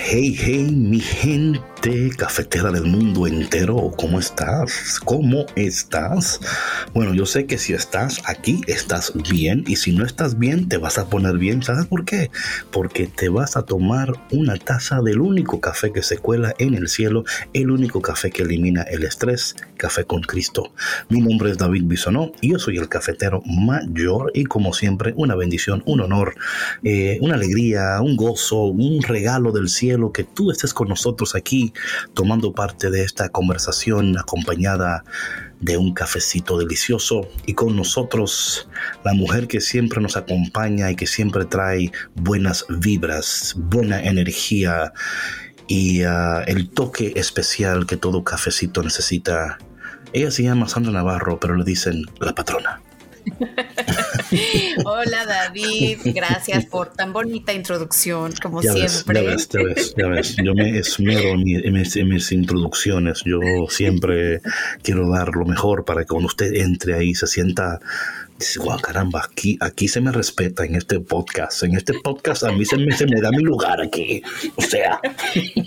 Hey, hey, mi gente cafetera del mundo entero, ¿cómo estás? ¿Cómo estás? Bueno, yo sé que si estás aquí, estás bien, y si no estás bien, te vas a poner bien. ¿Sabes por qué? Porque te vas a tomar una taza del único café que se cuela en el cielo, el único café que elimina el estrés, Café con Cristo. Mi nombre es David Bisonó y yo soy el cafetero mayor, y como siempre, una bendición, un honor, eh, una alegría, un gozo, un regalo del cielo que tú estés con nosotros aquí tomando parte de esta conversación acompañada de un cafecito delicioso y con nosotros la mujer que siempre nos acompaña y que siempre trae buenas vibras, buena energía y uh, el toque especial que todo cafecito necesita. Ella se llama Sandra Navarro, pero le dicen la patrona. Hola David, gracias por tan bonita introducción, como siempre. ya, ves, ya, ves, ya ves, yo me esmero en, mis, en, mis, introducciones, yo siempre quiero dar lo mejor para que cuando usted entre ahí se sienta Dice, wow, caramba, aquí, aquí se me respeta en este podcast. En este podcast a mí se me, se me da mi lugar aquí. O sea.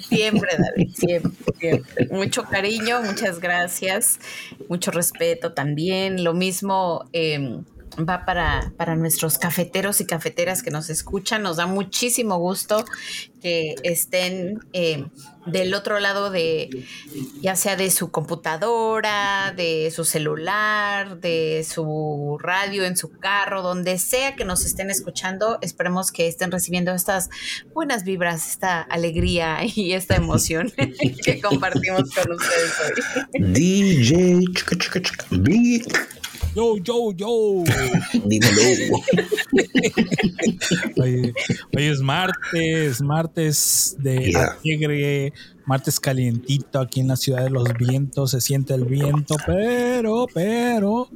Siempre, David, siempre, siempre. Mucho cariño, muchas gracias. Mucho respeto también. Lo mismo. Eh, va para, para nuestros cafeteros y cafeteras que nos escuchan. Nos da muchísimo gusto que estén eh, del otro lado de, ya sea de su computadora, de su celular, de su radio, en su carro, donde sea que nos estén escuchando. Esperemos que estén recibiendo estas buenas vibras, esta alegría y esta emoción que compartimos con ustedes hoy. DJ, Yo, yo, yo. Dímelo. Hoy, hoy, es martes, martes de Yeah. alegre, martes calientito aquí en la ciudad de los vientos, se siente el viento, pero, pero,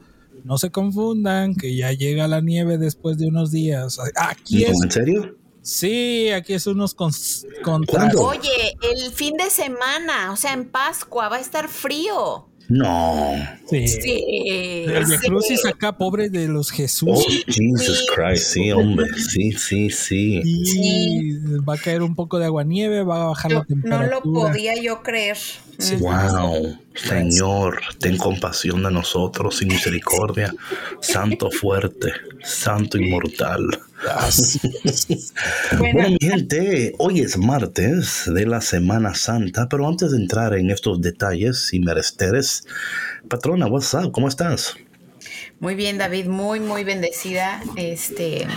no se confundan que ya llega la nieve después de unos días. Aquí es, ¿En serio? sí, aquí es unos cons- contra- ¿Cuándo? Oye, el fin de semana, o sea, en Pascua va a estar frío. No. Sí. Sí. El Via sí. Crucis acá, pobre de los Jesús. Oh, Jesus Sí. Christ, sí, hombre. Sí, sí, sí. Y va a caer un poco de agua nieve, va a bajar Yo la no temperatura. lo podía yo creer. Sí. Wow, Señor, ten compasión de nosotros y misericordia. Santo fuerte, Santo inmortal. Bueno, mi gente, hoy es martes de la Semana Santa, pero antes de entrar en estos detalles y meresteres, patrona, what's up? ¿Cómo estás? Muy bien, David, muy, muy bendecida. Este,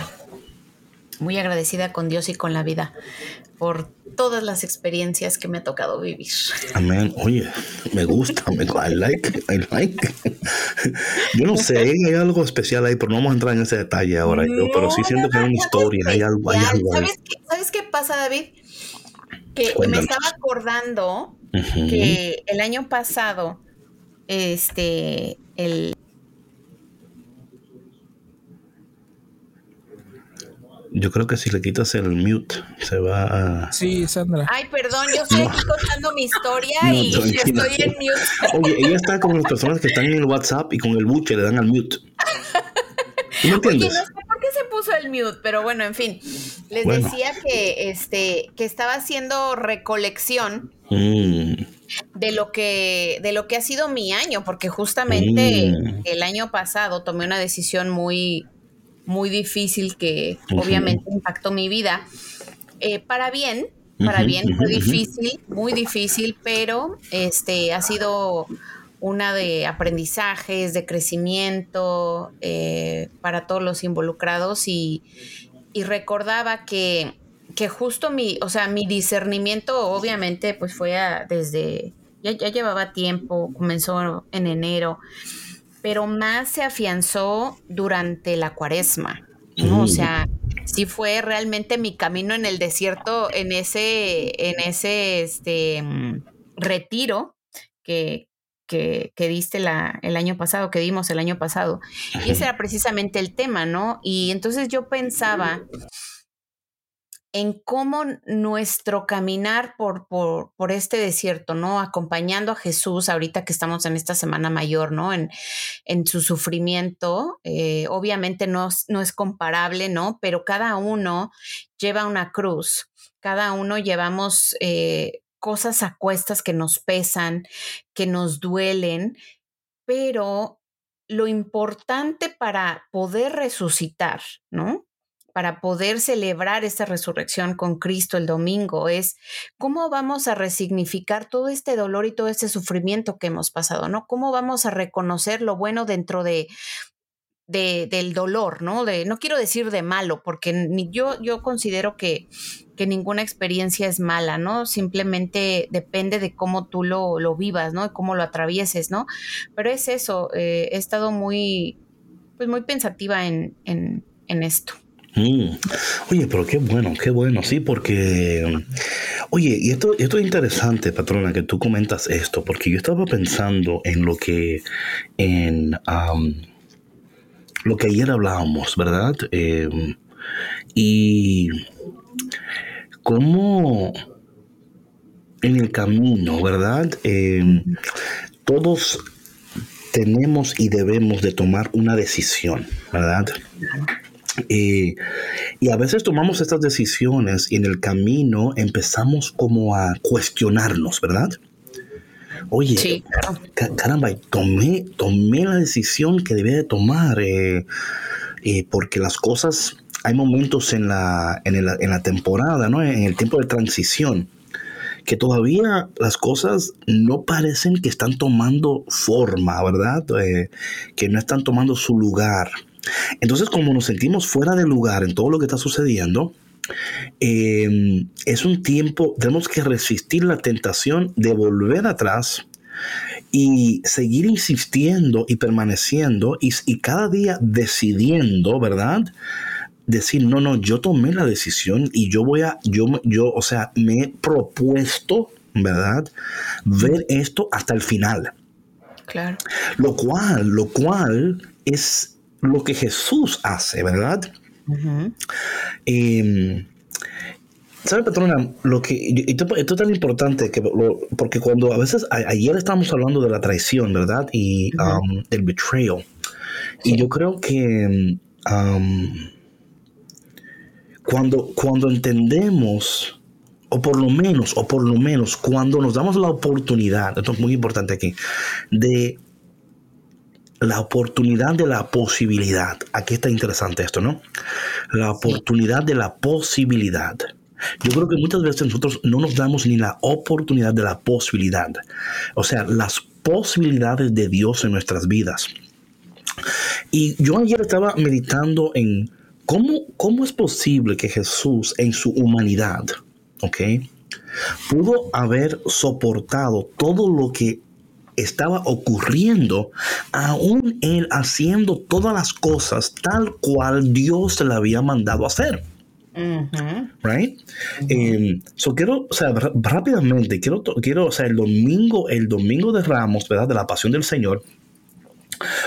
muy agradecida con Dios y con la vida por todas las experiencias que me ha tocado vivir. Amén. Oye, me gusta, me, I like, I like. Yo no sé, hay algo especial ahí, pero no vamos a entrar en ese detalle ahora. yo, pero sí No, siento no, que hay no, una no, historia, hay algo, hay algo. ¿Sabes qué, ¿Sabes qué pasa, David? Que me estaba acordando que el año pasado, este, el, Yo creo que si le quitas el mute, se va a... Sí, Sandra. Ay, perdón, yo estoy aquí contando mi historia No, y tranquila. estoy en mute. Oye, ella está con las personas que están en el WhatsApp y con el buche le dan al mute. ¿Tú me Oye, entiendes? no sé por qué se puso el mute, pero bueno, en fin. Les Bueno. decía que este que estaba haciendo recolección Mm, de lo que de lo que ha sido mi año, porque justamente Mm. el año pasado tomé una decisión muy muy difícil que obviamente impactó mi vida. Eh, para bien, para bien fue difícil, muy difícil, pero este ha sido una de aprendizajes, de crecimiento eh, para todos los involucrados. Y, y recordaba que, que justo mi, o sea, mi discernimiento obviamente pues fue desde, ya, ya llevaba tiempo, comenzó en enero, pero más se afianzó durante la cuaresma, ¿no? O sea, sí fue realmente mi camino en el desierto, en ese, en ese este, mm, retiro que, que, que, diste la, el año pasado, que dimos el año pasado. Y ese era precisamente el tema, ¿no? Y entonces yo pensaba en cómo nuestro caminar por, por, por, este desierto, ¿no? Acompañando a Jesús ahorita que estamos en esta Semana Mayor, ¿no? En, en su sufrimiento, eh, obviamente no, no es comparable, ¿no? Pero cada uno lleva una cruz, cada uno llevamos eh, cosas a cuestas que nos pesan, que nos duelen, pero lo importante para poder resucitar, ¿no? Para poder celebrar esta resurrección con Cristo el domingo es cómo vamos a resignificar todo este dolor y todo este sufrimiento que hemos pasado, ¿no? ¿Cómo vamos a reconocer lo bueno dentro de, de del dolor, ¿no? De, no quiero decir de malo, porque ni yo, yo considero que, que ninguna experiencia es mala, ¿no? Simplemente depende de cómo tú lo, lo vivas, ¿no? Y cómo lo atravieses, ¿no? Pero es eso, eh, he estado muy, pues muy pensativa en, en, en esto. Mm. Oye, pero qué bueno, qué bueno, sí, porque, oye, y esto, esto es interesante, patrona, que tú comentas esto, porque yo estaba pensando en lo que, en lo que ayer hablábamos, ¿verdad? Em, y cómo en el camino, ¿verdad? Em, todos tenemos y debemos de tomar una decisión, ¿verdad? Eh, y a veces tomamos estas decisiones y en el camino empezamos como a cuestionarnos, ¿verdad? Oye, caramba, tomé, tomé la decisión que debía de tomar, eh, eh, porque las cosas, hay momentos en la, en, en la temporada, ¿no? En el tiempo de transición, que todavía las cosas no parecen que están tomando forma, ¿verdad? que no están tomando su lugar. Entonces, como nos sentimos fuera de lugar en todo lo que está sucediendo, em, es un tiempo, tenemos que resistir la tentación de volver atrás y seguir insistiendo y permaneciendo y, cada día decidiendo, ¿verdad? Decir, no, no, yo tomé la decisión y yo voy a, yo, yo, o sea, me he propuesto, ¿verdad? Ver esto hasta el final. Claro. Lo cual, lo cual es lo que Jesús hace, ¿verdad? Em, ¿Sabe, patrona? Lo que, esto, es tan importante que porque cuando a veces, ayer estábamos hablando de la traición, ¿verdad? Y um, del betrayal. Y yo creo que um, cuando, cuando entendemos, o por lo menos, o por lo menos, cuando nos damos la oportunidad, esto es muy importante aquí, de la oportunidad de la posibilidad. Aquí está interesante esto, ¿no? La oportunidad de la posibilidad. Yo creo que muchas veces nosotros no nos damos ni la oportunidad de la posibilidad. O sea, las posibilidades de Dios en nuestras vidas. Y yo ayer estaba meditando en cómo, cómo es posible que Jesús en su humanidad, ¿ok? Pudo haber soportado todo lo que estaba ocurriendo, aún él haciendo todas las cosas tal cual Dios le había mandado hacer. Right? Em, so quiero, o sea, rápidamente, quiero, quiero, o sea, el domingo, el domingo de Ramos, ¿verdad? De la pasión del Señor.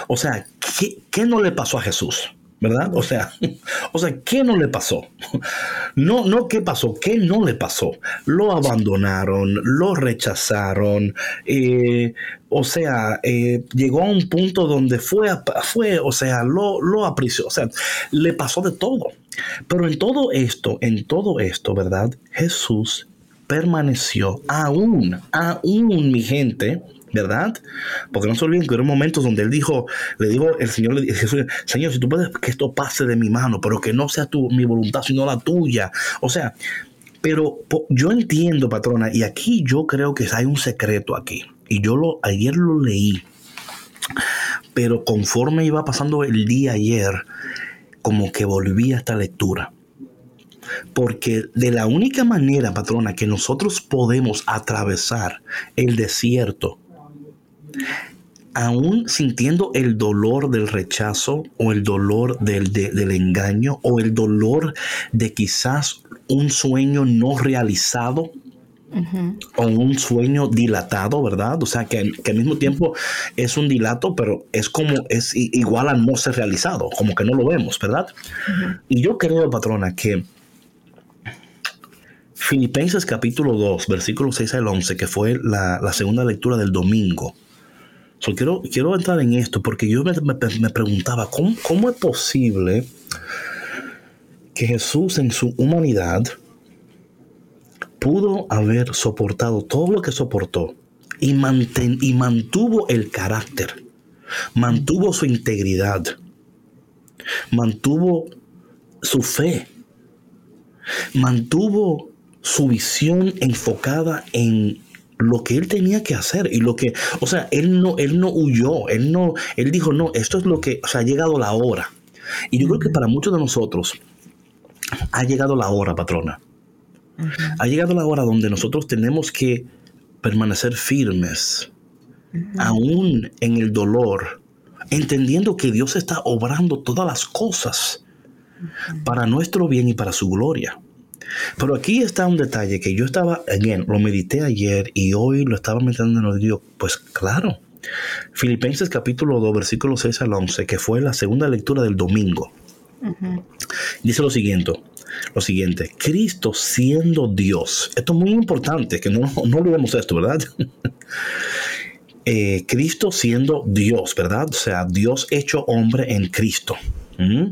O sea, ¿qué, qué no le pasó a Jesús? ¿Verdad? O sea, o sea, ¿qué no le pasó? No, no, ¿qué pasó? ¿Qué no le pasó? Lo abandonaron, lo rechazaron, eh, o sea, eh, llegó a un punto donde fue, fue o sea, lo, lo o sea, le pasó de todo. Pero en todo esto, en todo esto, ¿verdad? Jesús permaneció aún, aún, mi gente, ¿verdad? Porque no se olviden que hubo momentos donde él dijo, le dijo el Señor, le Señor, si tú puedes que esto pase de mi mano, pero que no sea tu, mi voluntad, sino la tuya. O sea, pero yo entiendo, patrona, y aquí yo creo que hay un secreto aquí. Y yo ayer lo leí, pero conforme iba pasando el día ayer, como que volví a esta lectura. Porque de la única manera, patrona, que nosotros podemos atravesar el desierto, aún sintiendo el dolor del rechazo o el dolor del, del engaño o el dolor de quizás un sueño no realizado, o un sueño dilatado, ¿verdad? O sea, que, al mismo tiempo es un dilato, pero es como, es igual al no ser realizado, como que no lo vemos, ¿verdad? Y yo creo, patrona, que Filipenses capítulo 2, versículos 6 al 11, que fue la, segunda lectura del domingo. Quiero, quiero entrar en esto porque yo me, preguntaba, ¿cómo, ¿cómo es posible que Jesús en su humanidad pudo haber soportado todo lo que soportó y, y mantuvo el carácter, mantuvo su integridad, mantuvo su fe, mantuvo su visión enfocada en lo que él tenía que hacer y lo que, o sea, él no, él no huyó, él no, él dijo, no, esto es lo que, o sea, ha llegado la hora. Y yo creo que para muchos de nosotros ha llegado la hora, patrona, ha llegado la hora donde nosotros tenemos que permanecer firmes, aún en el dolor, entendiendo que Dios está obrando todas las cosas para nuestro bien y para su gloria. Pero aquí está un detalle que yo estaba, again, lo medité ayer y hoy lo estaba metiendo en el digo, pues claro. Filipenses capítulo 2, versículo 6 al 11, que fue la segunda lectura del domingo. Dice lo siguiente, lo siguiente, Cristo siendo Dios, esto es muy importante, que no, no olvidemos esto, ¿verdad? Eh, Cristo siendo Dios, ¿verdad? O sea, Dios hecho hombre en Cristo. ¿Mm?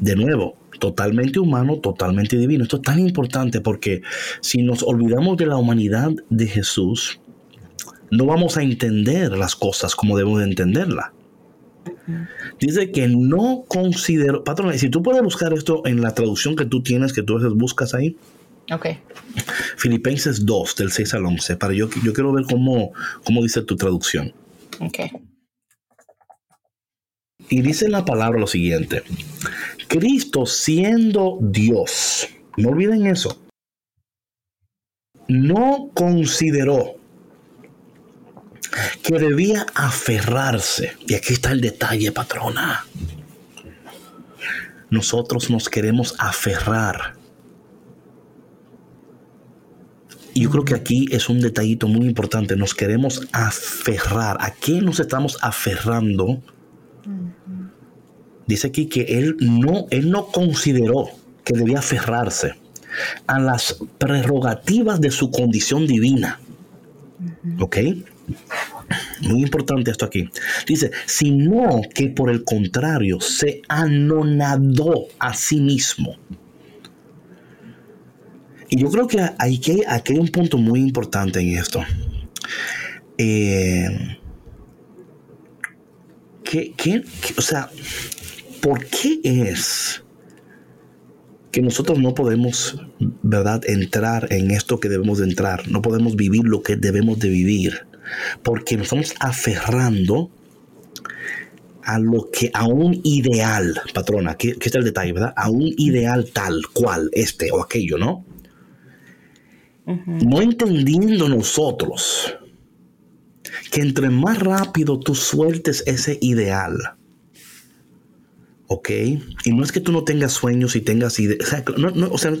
De nuevo, totalmente humano, totalmente divino. Esto es tan importante porque si nos olvidamos de la humanidad de Jesús, no vamos a entender las cosas como debemos de entenderlas. Dice que no considero, patrón, si tú puedes buscar esto en la traducción que tú tienes, que tú a veces buscas ahí. Ok. Filipenses 2, del 6 al 11, para yo, yo quiero ver cómo, cómo dice tu traducción. Ok. Y dice la palabra lo siguiente, Cristo siendo Dios, no olviden eso, no consideró que debía aferrarse. Y aquí está el detalle, patrona. Nosotros nos queremos aferrar. Yo creo que aquí es un detallito muy importante. Nos queremos aferrar. ¿A qué nos estamos aferrando? Dice aquí que él no, él no consideró que debía aferrarse a las prerrogativas de su condición divina. ¿Ok? Muy importante esto aquí. Dice, sino que por el contrario se anonadó a sí mismo. Y yo creo que aquí, aquí hay un punto muy importante en esto. Eh, o sea, ¿por qué es que nosotros no podemos, verdad, entrar en esto que debemos de entrar? No podemos vivir lo que debemos de vivir porque nos estamos aferrando a lo que, a un ideal, patrona, aquí, está el detalle, ¿verdad? A un ideal tal cual, este o aquello, ¿no? No entendiendo nosotros que entre más rápido tú sueltes ese ideal, ¿ok? Y no es que tú no tengas sueños y tengas ideas, o sea,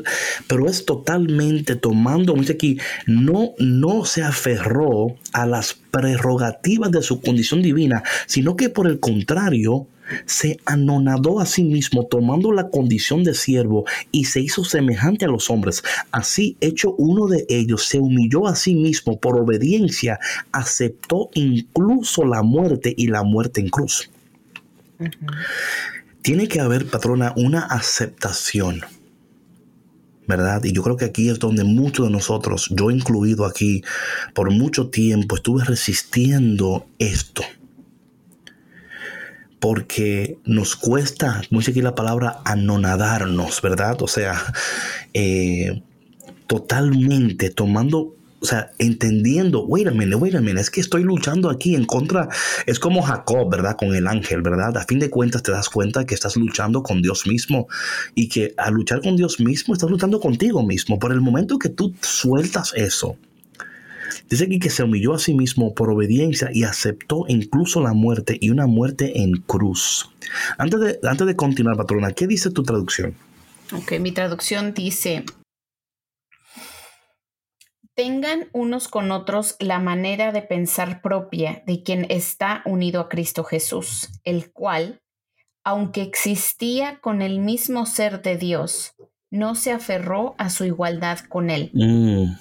pero es totalmente tomando, dice aquí, no, no se aferró a las prerrogativas de su condición divina, sino que por el contrario, se anonadó a sí mismo tomando la condición de siervo y se hizo semejante a los hombres. Así, hecho uno de ellos, se humilló a sí mismo por obediencia, aceptó incluso la muerte y la muerte en cruz tiene que haber, patrona, una aceptación. ¿Verdad? Y yo creo que aquí es donde muchos de nosotros, yo incluido aquí, por mucho tiempo estuve resistiendo esto. Porque nos cuesta, como dice aquí la palabra, anonadarnos, ¿verdad? O sea, eh, totalmente tomando o sea, entendiendo, wait a minute, wait a minute, es que estoy luchando aquí en contra, es como Jacob, ¿verdad? Con el ángel, ¿verdad? A fin de cuentas te das cuenta que estás luchando con Dios mismo y que al luchar con Dios mismo estás luchando contigo mismo. Por el momento que tú sueltas eso, dice aquí que se humilló a sí mismo por obediencia y aceptó incluso la muerte y una muerte en cruz. Antes de, antes de continuar, patrona, ¿qué dice tu traducción? Ok, mi traducción dice, tengan unos con otros la manera de pensar propia de quien está unido a Cristo Jesús, el cual, aunque existía con el mismo ser de Dios, no se aferró a su igualdad con él, Mm,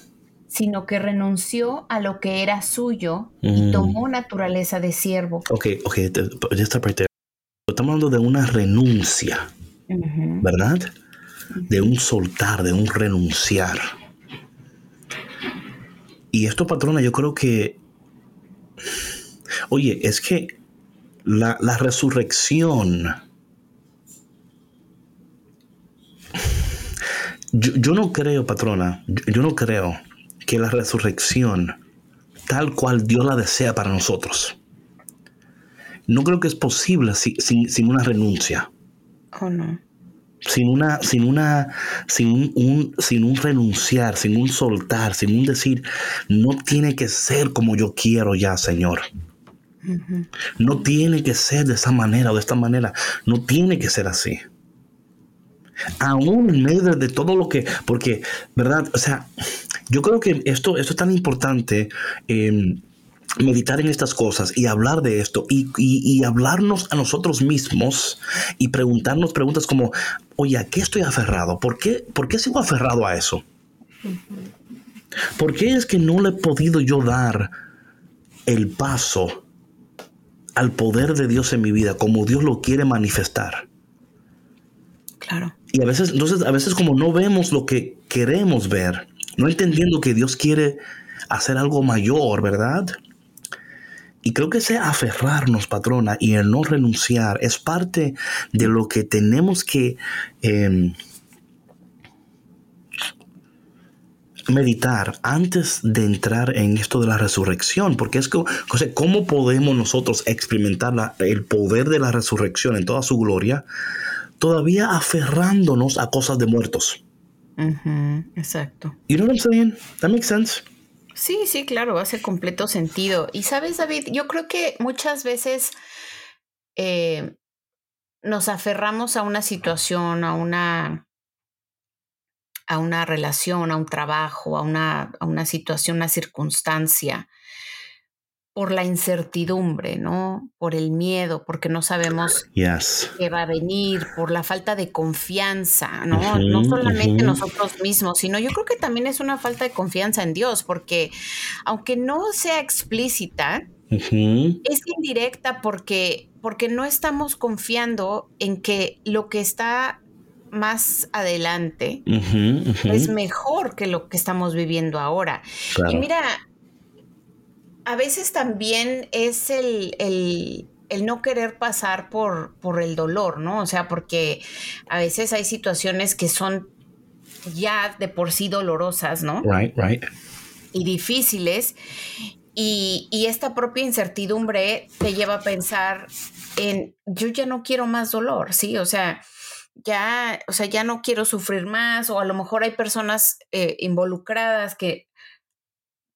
sino que renunció a lo que era suyo y Mm. tomó naturaleza de siervo. ok, ok, ya está parte. Estamos hablando de una renuncia. ¿verdad? De un soltar, de un renunciar. Y esto, patrona, yo creo que, oye, es que la, resurrección, yo, yo no creo, patrona, yo, no creo que la resurrección, tal cual Dios la desea para nosotros, no creo que es posible si- sin, sin una renuncia Oh, no. Sin una, sin una, sin un, un- sin un renunciar, sin un soltar, sin un decir, no tiene que ser como yo quiero ya, Señor. No tiene que ser de esa manera o de esta manera. No tiene que ser así. Aún en medio de, de todo lo que, porque, ¿verdad? O sea, yo creo que esto, esto es tan importante. eh, meditar en estas cosas y hablar de esto y, y- y hablarnos a nosotros mismos y preguntarnos preguntas como, oye, ¿a qué estoy aferrado? ¿Por qué, ¿Por qué sigo aferrado a eso? ¿Por qué es que no le he podido yo dar el paso al poder de Dios en mi vida como Dios lo quiere manifestar? Claro. Y a veces, entonces, a veces como no vemos lo que queremos ver, no entendiendo que Dios quiere hacer algo mayor, ¿verdad? Y creo que ese aferrarnos, patrona, y el no renunciar es parte de lo que tenemos que eh, meditar antes de entrar en esto de la resurrección, porque es que, o sea, ¿cómo podemos nosotros experimentar la- el poder de la resurrección en toda su gloria, todavía aferrándonos a cosas de muertos? Ujú, Exacto. You know what I'm saying? That makes sense. Sí, sí, claro, hace completo sentido. Y sabes, David, yo creo que muchas veces eh, nos aferramos a una situación, a una, a una relación, a un trabajo, a una, a una situación, una circunstancia, por la incertidumbre, ¿no? Por el miedo, porque no sabemos Yes. que va a venir, por la falta de confianza, ¿no? no solamente ujú. nosotros mismos, sino yo creo que también es una falta de confianza en Dios, porque aunque no sea explícita, es indirecta porque, porque no estamos confiando en que lo que está más adelante es mejor que lo que estamos viviendo ahora. Claro. Y mira, a veces también es el, el- el no querer pasar por, por el dolor, ¿no? O sea, porque a veces hay situaciones que son ya de por sí dolorosas, ¿no? Right, right. y difíciles. Y, y esta propia incertidumbre te lleva a pensar en, yo ya no quiero más dolor, ¿sí? O sea, ya, o sea, ya no quiero sufrir más, o a lo mejor hay personas eh, involucradas que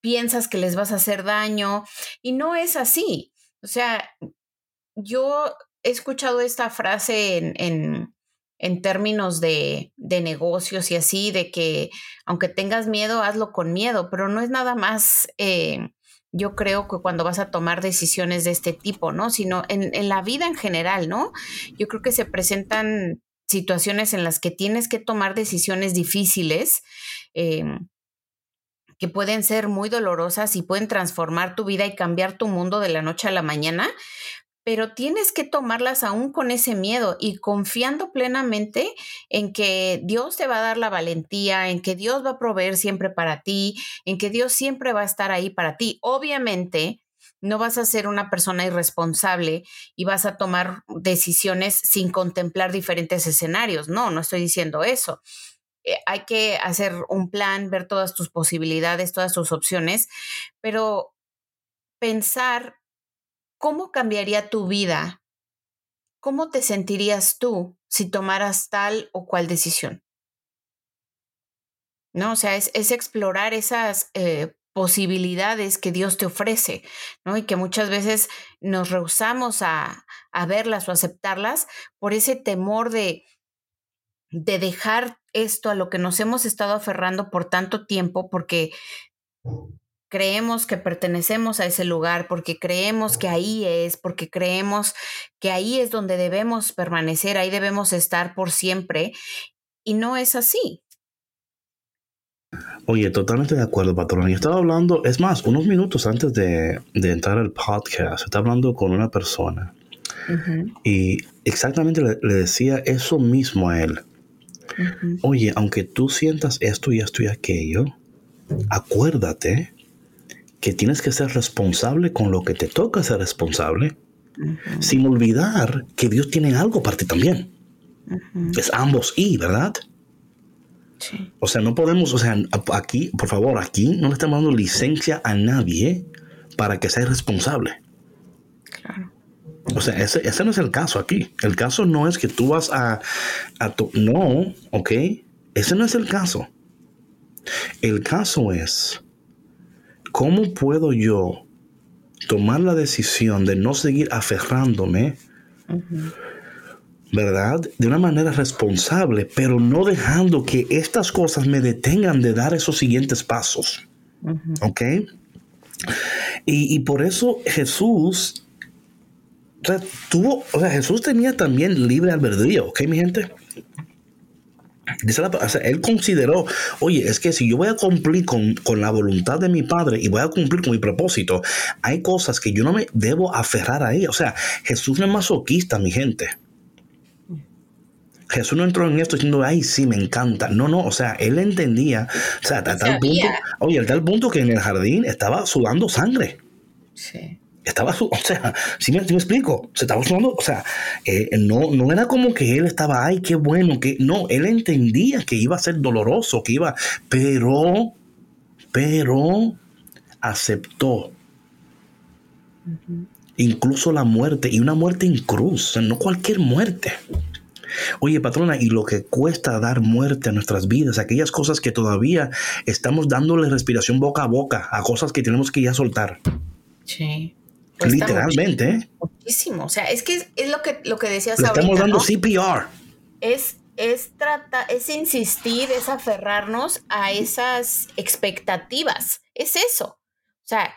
piensas que les vas a hacer daño, y no es así. O sea, yo he escuchado esta frase en, en, en términos de, de negocios y así, de que aunque tengas miedo, hazlo con miedo, pero no es nada más, eh, yo creo que cuando vas a tomar decisiones de este tipo, ¿no? Sino en, en la vida en general, ¿no? Yo creo que se presentan situaciones en las que tienes que tomar decisiones difíciles. eh, que pueden ser muy dolorosas y pueden transformar tu vida y cambiar tu mundo de la noche a la mañana, pero tienes que tomarlas aún con ese miedo y confiando plenamente en que Dios te va a dar la valentía, en que Dios va a proveer siempre para ti, en que Dios siempre va a estar ahí para ti. Obviamente, no vas a ser una persona irresponsable y vas a tomar decisiones sin contemplar diferentes escenarios. No, no estoy diciendo eso. Eh, hay que hacer un plan, ver todas tus posibilidades, todas tus opciones, pero pensar cómo cambiaría tu vida, cómo te sentirías tú si tomaras tal o cual decisión. ¿No? O sea, es, explorar esas eh, posibilidades que Dios te ofrece, ¿no? Y que muchas veces nos rehusamos a, a verlas o aceptarlas por ese temor de, de dejar esto a lo que nos hemos estado aferrando por tanto tiempo, porque creemos que pertenecemos a ese lugar, porque creemos que ahí es, porque creemos que ahí es donde debemos permanecer, ahí debemos estar por siempre, y no es así. Oye, totalmente de acuerdo, patrón. Yo estaba hablando, es más, unos minutos antes de, entrar al podcast, estaba hablando con una persona y exactamente le, decía eso mismo a él. Oye, aunque tú sientas esto y esto y aquello, acuérdate que tienes que ser responsable con lo que te toca ser responsable, sin olvidar que Dios tiene algo para ti también. Es ambos y, ¿verdad? O sea, no podemos, o sea, aquí, por favor, aquí no le estamos dando licencia a nadie para que sea irresponsable. Claro. O sea, ese, ese, no es el caso aquí. El caso no es que tú vas a, a tu, no, ¿ok? Ese no es el caso. El caso es, ¿cómo puedo yo tomar la decisión de no seguir aferrándome ¿verdad? De una manera responsable, pero no dejando que estas cosas me detengan de dar esos siguientes pasos. ¿Ok? Y, por eso Jesús tuvo, o sea, Jesús tenía también libre albedrío, ¿ok, mi gente? Dice la, o sea, él consideró, oye, es que si yo voy a cumplir con, con, la voluntad de mi padre y voy a cumplir con mi propósito, hay cosas que yo no me debo aferrar a ella. O sea, Jesús no es masoquista, mi gente. Jesús no entró en esto diciendo, ay, sí, me encanta. No, no, o sea, él entendía, o sea, a tal punto, oye, a tal punto que en el jardín estaba sudando sangre. Sí. Estaba, o sea, si me, explico, se estaba sudando, o sea, eh, no, no era como que él estaba, ay, qué bueno, que no, él entendía que iba a ser doloroso, que iba, pero, pero aceptó. Incluso la muerte, y una muerte en cruz, no cualquier muerte. Oye, patrona, y lo que cuesta dar muerte a nuestras vidas, aquellas cosas que todavía estamos dándole respiración boca a boca, a cosas que tenemos que ya soltar. Sí. Literalmente. ¿eh? Muchísimo. O sea, es que es, lo que, lo que decías Le Estamos dando CPR. Es, es, trata, es insistir, es aferrarnos a esas expectativas. Es eso. O sea,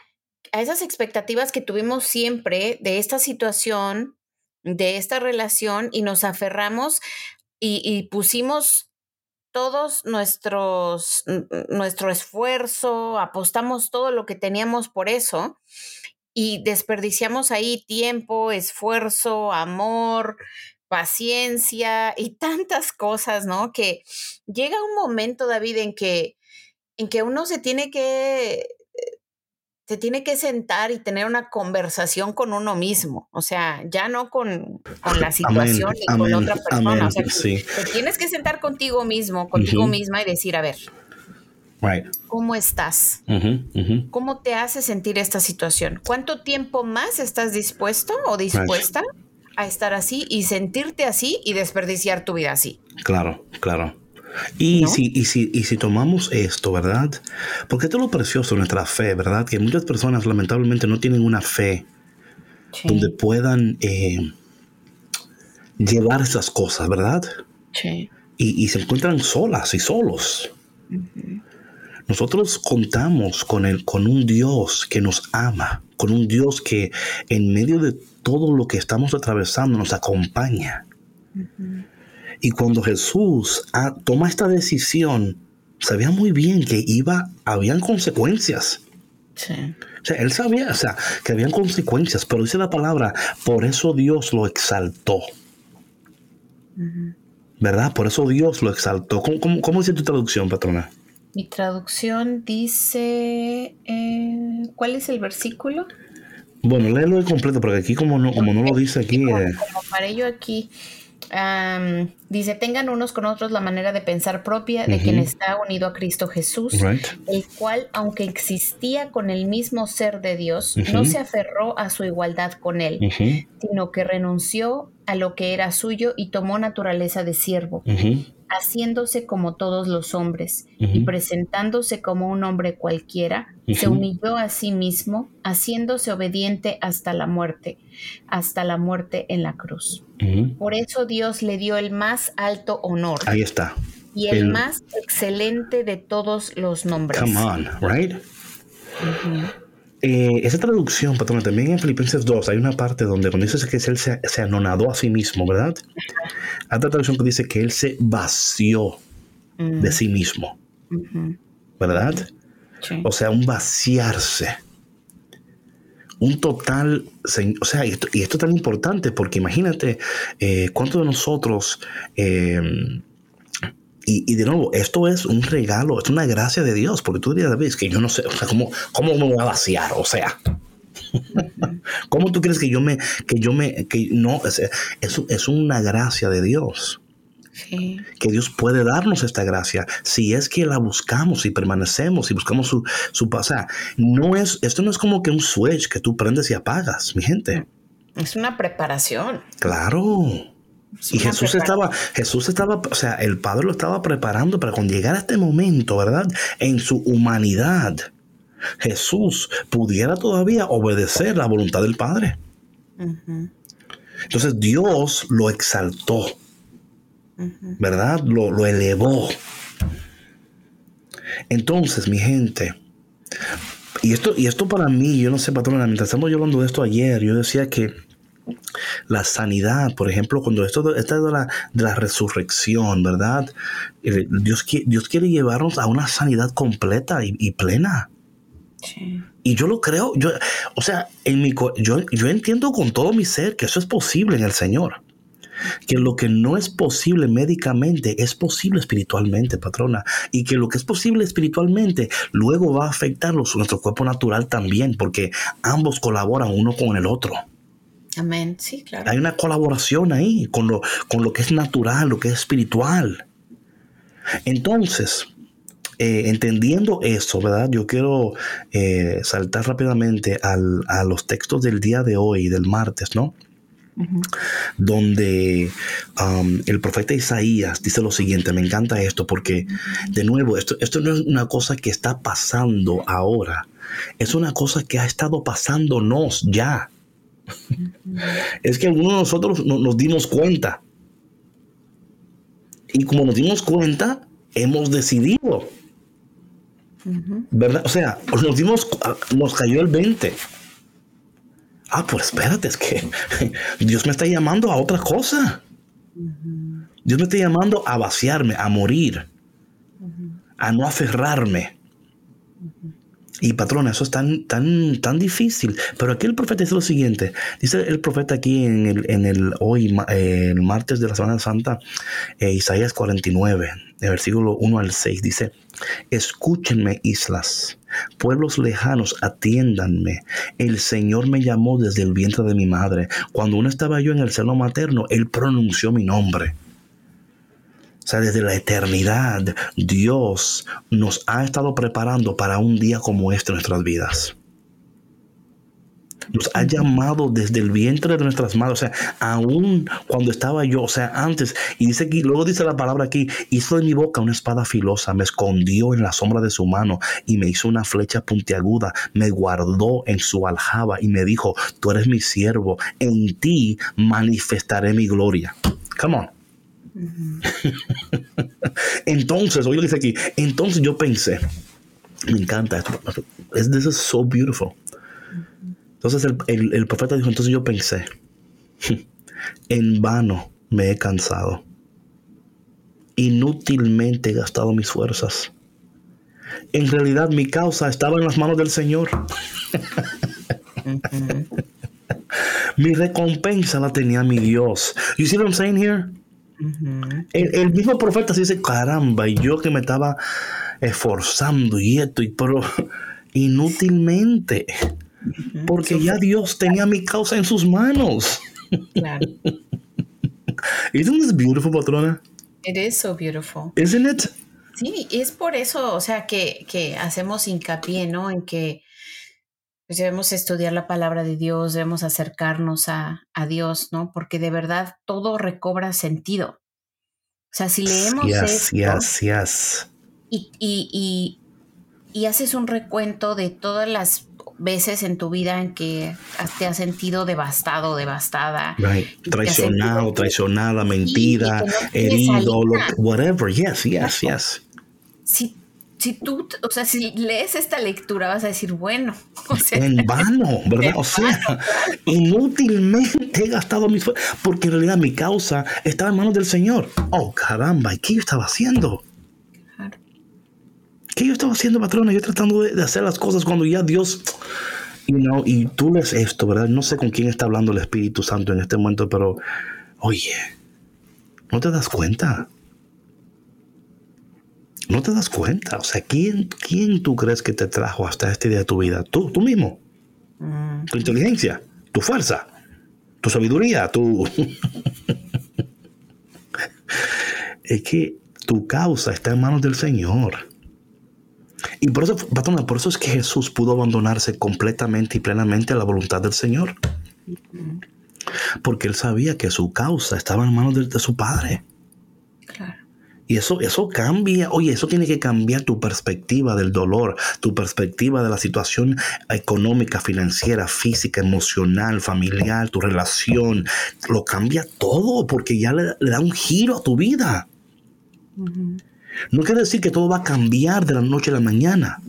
a esas expectativas que tuvimos siempre de esta situación de esta relación y nos aferramos y, pusimos todos nuestros, nuestro esfuerzo, apostamos todo lo que teníamos por eso y desperdiciamos ahí tiempo, esfuerzo, amor, paciencia y tantas cosas, ¿no? Que llega un momento, David, en que, en que uno se tiene que se tiene que sentar y tener una conversación con uno mismo, o sea, ya no con, la situación y con otra persona, o sea, te tienes que sentar contigo mismo, contigo misma y decir, a ver, ¿cómo estás? ¿Cómo te hace sentir esta situación? ¿Cuánto tiempo más estás dispuesto o dispuesta a estar así y sentirte así y desperdiciar tu vida así? Claro, claro. Y, si, y, si, y si tomamos esto, ¿verdad? Porque esto es lo precioso de nuestra fe, ¿verdad? Que muchas personas lamentablemente no tienen una fe donde puedan eh, llevar esas cosas, ¿verdad? Sí. Y, se encuentran solas y solos. Nosotros contamos con, el, con un Dios que nos ama, con un Dios que en medio de todo lo que estamos atravesando nos acompaña. Y cuando Jesús ah, toma esta decisión, sabía muy bien que iba, habían consecuencias. Sí. O sea, él sabía, o sea, que habían consecuencias, pero dice la palabra, por eso Dios lo exaltó. ¿Verdad? Por eso Dios lo exaltó. ¿Cómo, dice tu traducción, patrona? Mi traducción dice, eh, ¿cuál es el versículo? Bueno, léelo de completo, porque aquí como no, como no lo dice aquí... Como, eh, como paré yo aquí, am, dice, tengan unos con otros la manera de pensar propia de quien está unido a Cristo Jesús, Right. el cual, aunque existía con el mismo ser de Dios, no se aferró a su igualdad con él, sino que renunció a lo que era suyo y tomó naturaleza de siervo, haciéndose como todos los hombres y presentándose como un hombre cualquiera, se humilló a sí mismo, haciéndose obediente hasta la muerte, hasta la muerte en la cruz. Por eso Dios le dio el más alto honor Ahí está. y el, el- más excelente de todos los nombres. Come on, right? Eh, esa traducción, patrona, también en Filipenses 2 hay una parte donde cuando dice que él se, se anonadó a sí mismo, ¿verdad? Hay otra traducción que dice que él se vació Mm, de sí mismo, ¿verdad? sí. O sea, un vaciarse. Un total, o sea, y esto, y esto es tan importante porque imagínate eh, cuántos de nosotros, eh, y, y de nuevo, esto es un regalo, es una gracia de Dios, porque tú dirías, David, que yo no sé, o sea, ¿cómo, cómo me voy a vaciar? O sea, ¿cómo tú crees que yo me, que yo me, que no, es, es, es una gracia de Dios? Sí. que Dios puede darnos esta gracia si es que la buscamos y permanecemos y buscamos su, su o sea, no es, esto no es como que un switch que tú prendes y apagas, mi gente. Es una preparación. Claro. Y Jesús estaba, Jesús estaba, o sea, el Padre lo estaba preparando para cuando llegara este momento, ¿verdad? En su humanidad, Jesús pudiera todavía obedecer la voluntad del Padre. Entonces Dios lo exaltó. ¿verdad? Lo, lo elevó. Entonces, mi gente, y esto, y esto para mí, yo no sé, patrona, mientras estamos hablando de esto ayer, yo decía que la sanidad, por ejemplo, cuando esto, esto de la, de la resurrección, ¿verdad? Eh, Dios, qui- Dios quiere llevarnos a una sanidad completa y, y plena. Sí. Y yo lo creo, yo, o sea, en mi, yo, yo entiendo con todo mi ser que eso es posible en el Señor. Que lo que no es posible médicamente es posible espiritualmente, patrona. Y que lo que es posible espiritualmente luego va a afectar nuestro cuerpo natural también, porque ambos colaboran uno con el otro. Amén. Sí, claro. Hay una colaboración ahí con lo, con lo que es natural, lo que es espiritual. Entonces, eh, entendiendo eso, ¿verdad? Yo quiero eh, saltar rápidamente al- a los textos del día de hoy, del martes, ¿no? Donde um, el profeta Isaías dice lo siguiente, me encanta esto porque, de nuevo, esto, esto no es una cosa que está pasando ahora, es una cosa que ha estado pasándonos ya. es que algunos de nosotros no- nos dimos cuenta. Y como nos dimos cuenta, hemos decidido. ¿Verdad? O sea, nos dimos, nos cayó el 20. Ah, pues espérate, es que Dios me está llamando a otra cosa. Dios me está llamando a vaciarme, a morir, a no aferrarme. Y patrona, eso es tan, tan, tan difícil. Pero aquí el profeta dice lo siguiente. Dice el profeta aquí en el, en el hoy, eh, el martes de la Semana Santa, eh, Isaías 49, el versículo 1 al 6, dice, escúchenme islas, pueblos lejanos, atiéndanme. El Señor me llamó desde el vientre de mi madre. Cuando aún estaba yo en el seno materno, Él pronunció mi nombre. O sea, desde la eternidad, Dios nos ha estado preparando para un día como este en nuestras vidas. Nos ha llamado desde el vientre de nuestras madres, o sea, aún cuando estaba yo, o sea, antes, y dice aquí, luego dice la palabra aquí, hizo de mi boca una espada filosa, me escondió en la sombra de su mano y me hizo una flecha puntiaguda, me guardó en su aljaba y me dijo, tú eres mi siervo, en ti manifestaré mi gloria. Come on. entonces, oye lo que dice aquí, entonces yo pensé, me encanta esto, es- this is so beautiful. Entonces el, el- el profeta dijo, entonces yo pensé, en vano me he cansado, inútilmente he gastado mis fuerzas. En realidad mi causa estaba en las manos del Señor. mi recompensa la tenía mi Dios. You see what I'm saying here? El mismo profeta se dice, caramba, y yo que me estaba esforzando y esto, y pero inútilmente, porque ya Dios tenía mi causa en sus manos. Claro. Isn't this beautiful, patrona? It is so beautiful. Isn't it? Sí, es por eso, o sea, que, que hacemos hincapié, ¿no? En que pues, debemos estudiar la palabra de Dios, debemos acercarnos a, a Dios, ¿no? Porque de verdad todo recobra sentido. O sea, si leemos Yes, esto yes, yes. y, y, y, y haces un recuento de todas las veces en tu vida en que te has sentido devastado, devastada, Right. Traicionado, sentido- traicionada, mentira, que no herido, lo- whatever. Yes, yes, yes. si, si tú, o sea, si lees esta lectura vas a decir, bueno, o sea, En vano, ¿verdad? O sea, inútilmente he gastado mis fuerzas, porque en realidad mi causa estaba en manos del Señor. Oh, caramba, ¿y qué yo estaba haciendo? Claro. ¿Qué yo estaba haciendo, patrona? Yo tratando de, de hacer las cosas cuando ya Dios... You know, y tú lees esto, ¿verdad? No sé con quién está hablando el Espíritu Santo en este momento, pero oye, ¿no te das cuenta? No te das cuenta. O sea, ¿quién, quién tú crees que te trajo hasta este día de tu vida? Tú, tú mismo. Mm, Tu inteligencia, tu fuerza, tu sabiduría, tu... es que tu causa está en manos del Señor. Y por eso, patrona, por eso es que Jesús pudo abandonarse completamente y plenamente a la voluntad del Señor. Porque él sabía que su causa estaba en manos de, de su Padre. Y eso, eso cambia, oye, eso tiene que cambiar tu perspectiva del dolor, tu perspectiva de la situación económica, financiera, física, emocional, familiar, tu relación. Lo cambia todo porque ya le, le da un giro a tu vida. No quiere decir que todo va a cambiar de la noche a la mañana,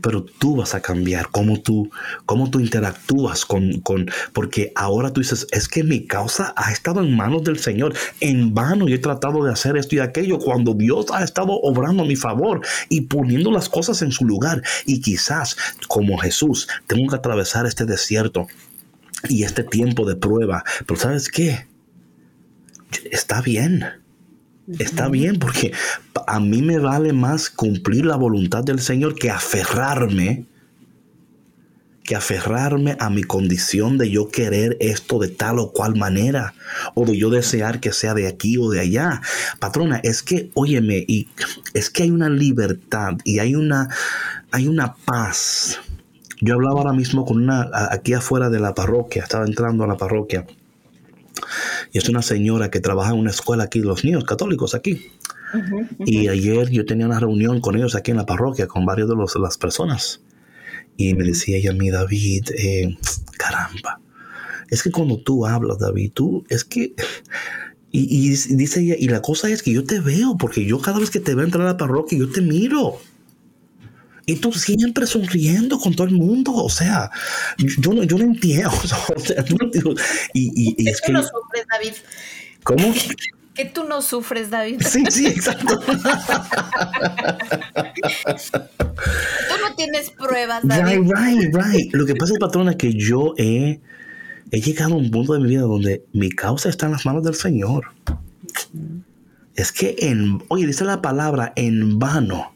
pero tú vas a cambiar cómo tú, cómo tú interactúas con, con, porque ahora tú dices, es que mi causa ha estado en manos del Señor. En vano yo he tratado de hacer esto y aquello cuando Dios ha estado obrando a mi favor y poniendo las cosas en su lugar. Y quizás, como Jesús, tengo que atravesar este desierto y este tiempo de prueba. Pero ¿sabes qué? Está bien. Está bien porque a mí me vale más cumplir la voluntad del Señor que aferrarme, que aferrarme a mi condición de yo querer esto de tal o cual manera, o de yo desear que sea de aquí o de allá. Patrona, es que, óyeme, y es que hay una libertad y hay una, hay una paz. Yo hablaba ahora mismo con una, aquí afuera de la parroquia, estaba entrando a la parroquia. Y es una señora que trabaja en una escuela aquí los niños católicos aquí. Y ayer yo tenía una reunión con ellos aquí en la parroquia, con varios de los- las personas. Y me decía ella a mí, David, eh, caramba, es que cuando tú hablas, David, tú, es que... Y, y dice ella, y la cosa es que yo te veo, porque yo cada vez que te veo entrar a la parroquia, yo te miro. Y tú siempre sonriendo con todo el mundo, o sea, yo no, yo no entiendo, o sea. Y, y- es que, no sufres, David. ¿cómo? Que tú no sufres, David. Sí, sí, exacto. Tú no tienes pruebas, David. Right, right, right. Lo que pasa, patrona, es que yo he, he llegado a un punto de mi vida donde mi causa está en las manos del Señor. Es que en, oye, dice la palabra, en vano.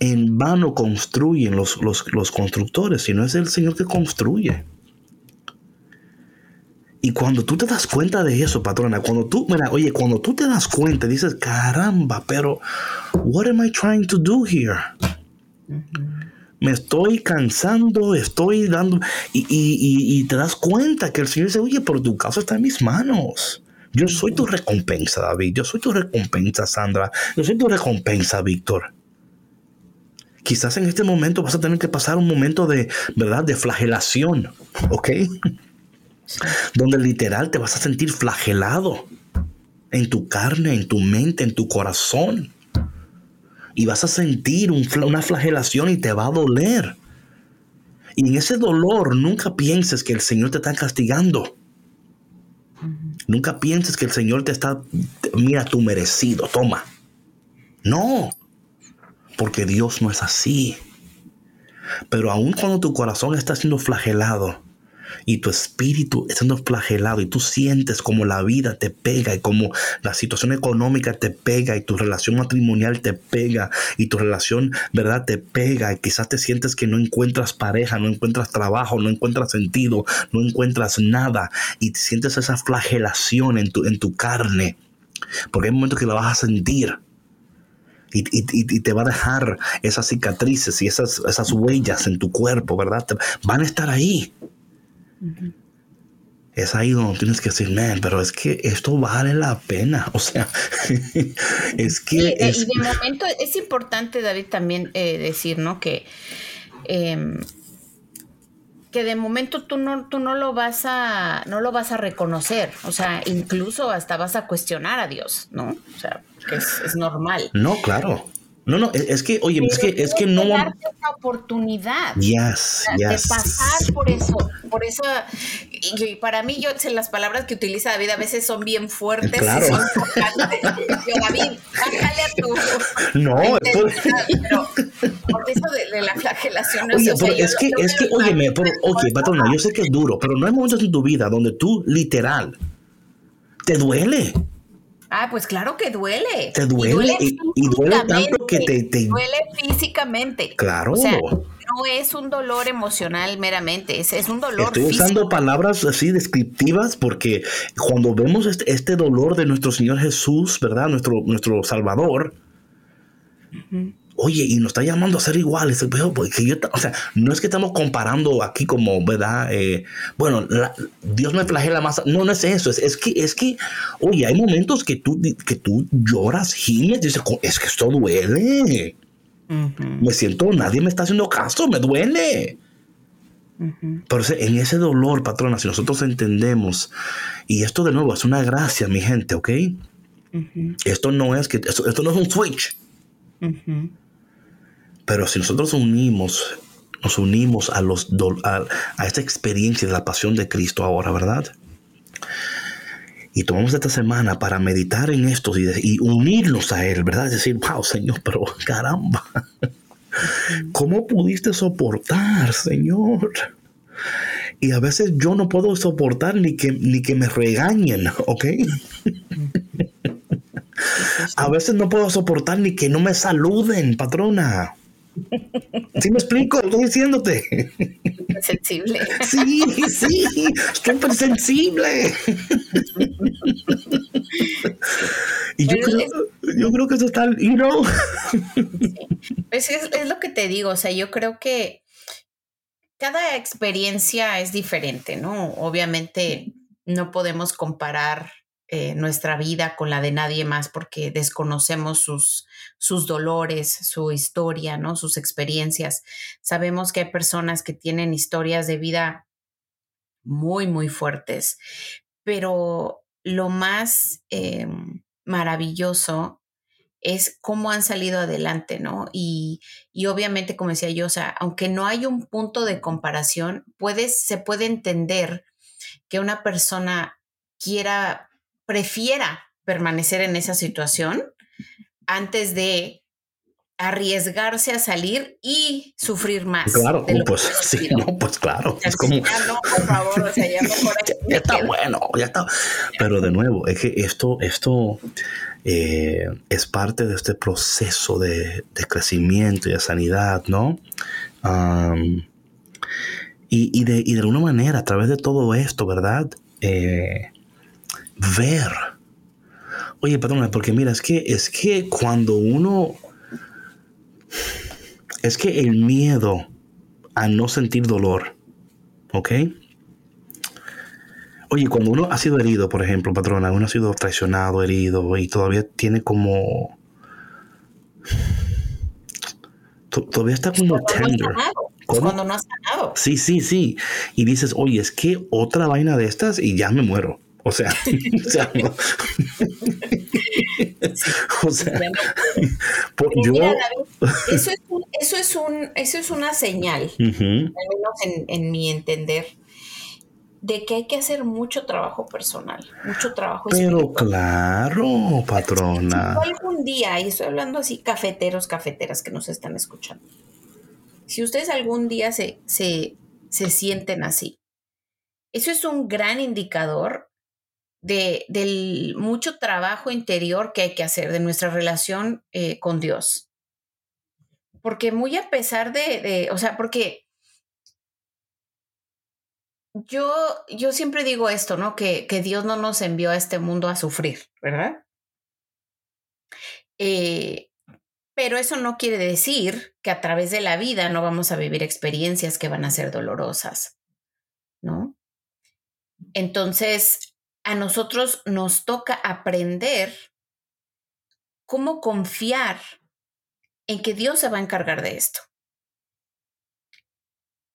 En vano construyen los, los, los constructores, si no es el Señor que construye. Y cuando tú te das cuenta de eso, patrona, cuando tú, mira, oye, cuando tú te das cuenta, dices, caramba, pero, what am I trying to do here? me estoy cansando, estoy dando, y, y- y- y te das cuenta que el Señor dice, oye, pero tu caso está en mis manos. Yo soy tu recompensa, David. Yo soy tu recompensa, Sandra. Yo soy tu recompensa, Víctor. Quizás en este momento vas a tener que pasar un momento de, ¿verdad? De flagelación, ¿ok? Donde literal te vas a sentir flagelado en tu carne, en tu mente, en tu corazón y vas a sentir un una flagelación y te va a doler. Y en ese dolor nunca pienses que el Señor te está castigando. Nunca pienses que el Señor te está, mira, tu merecido, toma. No, porque Dios no es así. Pero aun cuando tu corazón está siendo flagelado, y tu espíritu estando flagelado y tú sientes como la vida te pega y como la situación económica te pega y tu relación matrimonial te pega y tu relación, ¿verdad? Te pega y quizás te sientes que no encuentras pareja, no encuentras trabajo, no encuentras sentido, no encuentras nada y sientes esa flagelación en tu, en tu carne. Porque hay momentos que la vas a sentir. Y, te va a dejar esas cicatrices y esas, esas huellas en tu cuerpo, ¿verdad? van a estar ahí. Es ahí donde tienes que decir, man, pero es que esto vale la pena. O sea, es que... Y, es, de momento es importante, David, también eh, decir, ¿no? Que, em, que de momento tú no, tú no lo vas a, no lo vas a reconocer. O sea, incluso hasta vas a cuestionar a Dios, ¿no? O sea, que es, es normal. No, claro. No, no, es que, oye, es que, es que no. Darte esa oportunidad. Yes, De pasar por eso, por eso. Y para mí, yo, las palabras que utiliza David a veces son bien fuertes. Claro. Son yo, David, bájale a tu. No, pero por eso de, la flagelación. Oye, pero es que, es que, óyeme, pero, oye, patrona, yo sé que es duro, pero no hay momentos en tu vida donde tú, literal, te duele. Ah, pues claro que duele. Te duele y duele, tanto que te, Duele físicamente. Claro. O sea, no es un dolor emocional meramente, es, es un dolor Estoy usando palabras así descriptivas porque cuando vemos este, este, dolor de nuestro Señor Jesús, ¿verdad? Nuestro, nuestro Salvador, Oye, y nos está llamando a ser iguales. Porque yo, o sea, no es que estamos comparando aquí como, ¿verdad? Eh, bueno, Dios me flagela más. No, no es eso. Es, que, es que, oye, hay momentos que tú, que tú lloras, gimes, dices, es que esto duele. Me siento, nadie me está haciendo caso, me duele. Pero en ese dolor, patrona, si nosotros entendemos, y esto de nuevo es una gracia, mi gente, ¿ok? Esto no es que, esto, no es un switch. Pero si nosotros unimos, nos unimos a, los, a, esta experiencia de la pasión de Cristo ahora, ¿verdad? Y tomamos esta semana para meditar en esto y, unirnos a Él, ¿verdad? Es decir, wow, Señor, pero caramba, ¿cómo pudiste soportar, Señor? Y a veces yo no puedo soportar ni que, ni que me regañen, ¿ok? a veces no puedo soportar ni que no me saluden, patrona. ¿Sí me explico? Estoy diciéndote. Sensible. Sí, sí, súper sensible. Y yo creo, yo creo, que eso está, you know. Pues es, es lo que te digo, o sea, yo creo que cada experiencia es diferente, ¿no? Obviamente no podemos comparar eh, nuestra vida con la de nadie más porque desconocemos sus, sus dolores, su historia, ¿no? Sus experiencias. Sabemos que hay personas que tienen historias de vida muy, muy fuertes, pero lo más eh, maravilloso es cómo han salido adelante, ¿no? Y, y, obviamente, como decía yo, o sea, aunque no hay un punto de comparación, puedes, se puede entender que una persona quiera prefiera permanecer en esa situación antes de arriesgarse a salir y sufrir más. Claro, pues sí, no, pues claro. es como... Ya no, por favor, o sea, ya mejor ya, está bueno, ya está. Pero de nuevo, es que esto, esto eh, es parte de este proceso de, crecimiento y de sanidad, ¿no? y, de, y de alguna manera, a través de todo esto, ¿verdad? Eh, ver. Oye, perdona, porque mira, es que, es que cuando uno. Es que el miedo a no sentir dolor, ¿ok? Oye, cuando uno ha sido herido, por ejemplo, patrona, uno ha sido traicionado, herido y todavía tiene como. Todavía está como tender. Cuando no has sanado. Sí, sí, sí. Y dices, oye, es que otra vaina de estas y ya me muero. O sea, o sea, o sea yo... eso, es un, eso, es un, eso es una señal, al menos en, en, mi entender, de que hay que hacer mucho trabajo personal, mucho trabajo Pero claro, patrona. Si algún día, y estoy hablando así, cafeteros, cafeteras que nos están escuchando, si ustedes algún día se, se, se sienten así, eso es un gran indicador de, del mucho trabajo interior que hay que hacer de nuestra relación eh, con Dios. Porque muy a pesar de, de, o sea, porque yo, yo siempre digo esto, ¿no? Que, que Dios no nos envió a este mundo a sufrir, ¿verdad? Eh, pero eso no quiere decir que a través de la vida no vamos a vivir experiencias que van a ser dolorosas, ¿no? Entonces, a nosotros nos toca aprender cómo confiar en que Dios se va a encargar de esto.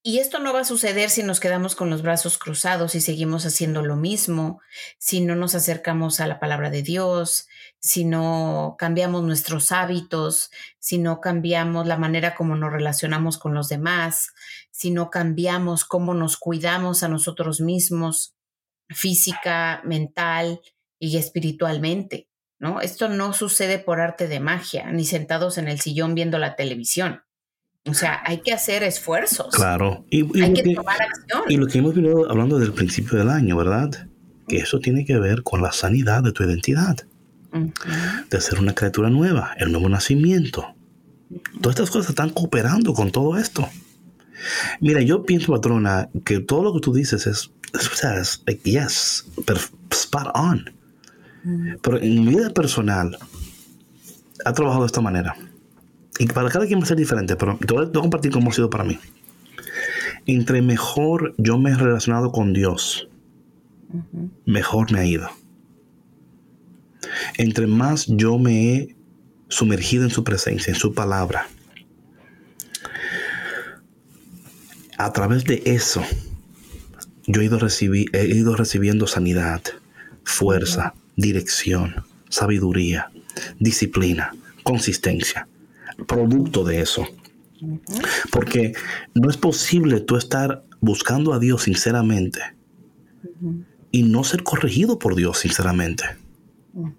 Y esto no va a suceder si nos quedamos con los brazos cruzados y seguimos haciendo lo mismo, si no nos acercamos a la palabra de Dios, si no cambiamos nuestros hábitos, si no cambiamos la manera como nos relacionamos con los demás, si no cambiamos cómo nos cuidamos a nosotros mismos física, mental y espiritualmente, ¿no? Esto no sucede por arte de magia, ni sentados en el sillón viendo la televisión. O sea, hay que hacer esfuerzos. Claro. Y, hay que, tomar acción. Y lo que hemos venido hablando del principio del año, ¿verdad? Que eso tiene que ver con la sanidad de tu identidad. De ser una criatura nueva, el nuevo nacimiento. Todas estas cosas están cooperando con todo esto. Mira, yo pienso, patrona, que todo lo que tú dices es, o sea, es, yes, spot on. Pero en mi vida personal, ha trabajado de esta manera. Y para cada quien va a ser diferente, pero te voy, a, compartir cómo ha sido para mí. Entre mejor yo me he relacionado con Dios, mejor me ha ido. Entre más yo me he sumergido en su presencia, en su palabra, a través de eso, yo he ido, he ido recibiendo sanidad, fuerza, dirección, sabiduría, disciplina, consistencia producto de eso. Porque no es posible tú estar buscando a Dios sinceramente y no ser corregido por Dios sinceramente.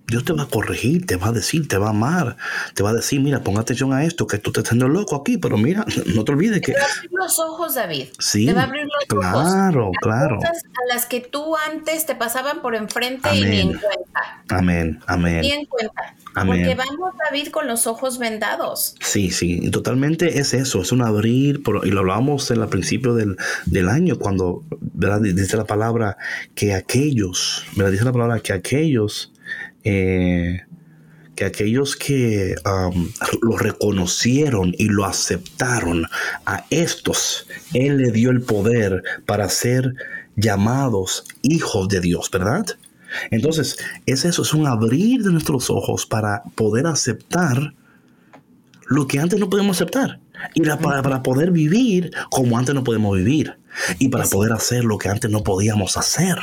Dios te va a corregir, te va a decir, te va a amar, te va a decir, mira, ponga atención a esto, que tú te estás haciendo loco aquí, pero mira, no te olvides que... Te va a abrir los ojos, David. Sí, te va a abrir los claro, ojos. claro. Cosas a las que tú antes te pasaban por enfrente y ni en cuenta. Amén, amén. Ni en cuenta. Porque vamos, David, con los ojos vendados. Sí, sí, totalmente es eso, es un abrir, y lo hablábamos en el principio del, del año, cuando ¿verdad? dice la palabra que aquellos, ¿verdad? dice la palabra que aquellos, eh, que aquellos que um, lo reconocieron y lo aceptaron, a estos Él le dio el poder para ser llamados hijos de Dios, ¿verdad? Entonces, es eso, es un abrir de nuestros ojos para poder aceptar lo que antes no podemos aceptar. Y para, poder vivir como antes no podemos vivir. Y para poder hacer lo que antes no podíamos hacer.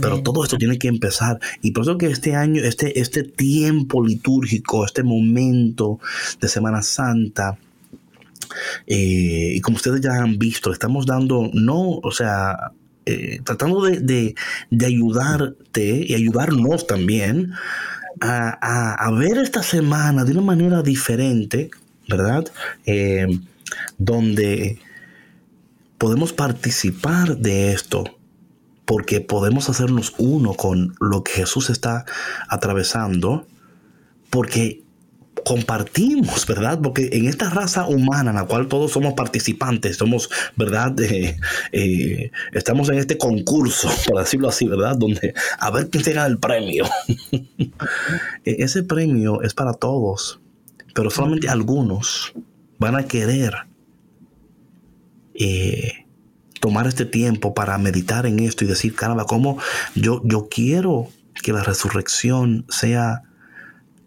Pero todo esto tiene que empezar. Y por eso que este año, este, este tiempo litúrgico, este momento de Semana Santa, eh, y como ustedes ya han visto, estamos dando, no, o sea, eh, tratando de, ayudarte y ayudarnos también a, ver esta semana de una manera diferente, ¿verdad? Eh, donde podemos participar de esto porque podemos hacernos uno con lo que Jesús está atravesando, porque compartimos, ¿verdad? Porque en esta raza humana en la cual todos somos participantes, somos, ¿verdad? Eh, estamos en este concurso, por decirlo así, ¿verdad? Donde a ver quién se gana el premio. E-, ese premio es para todos, pero solamente algunos van a querer eh, tomar este tiempo para meditar en esto y decir, caramba, ¿cómo yo, yo quiero que la resurrección sea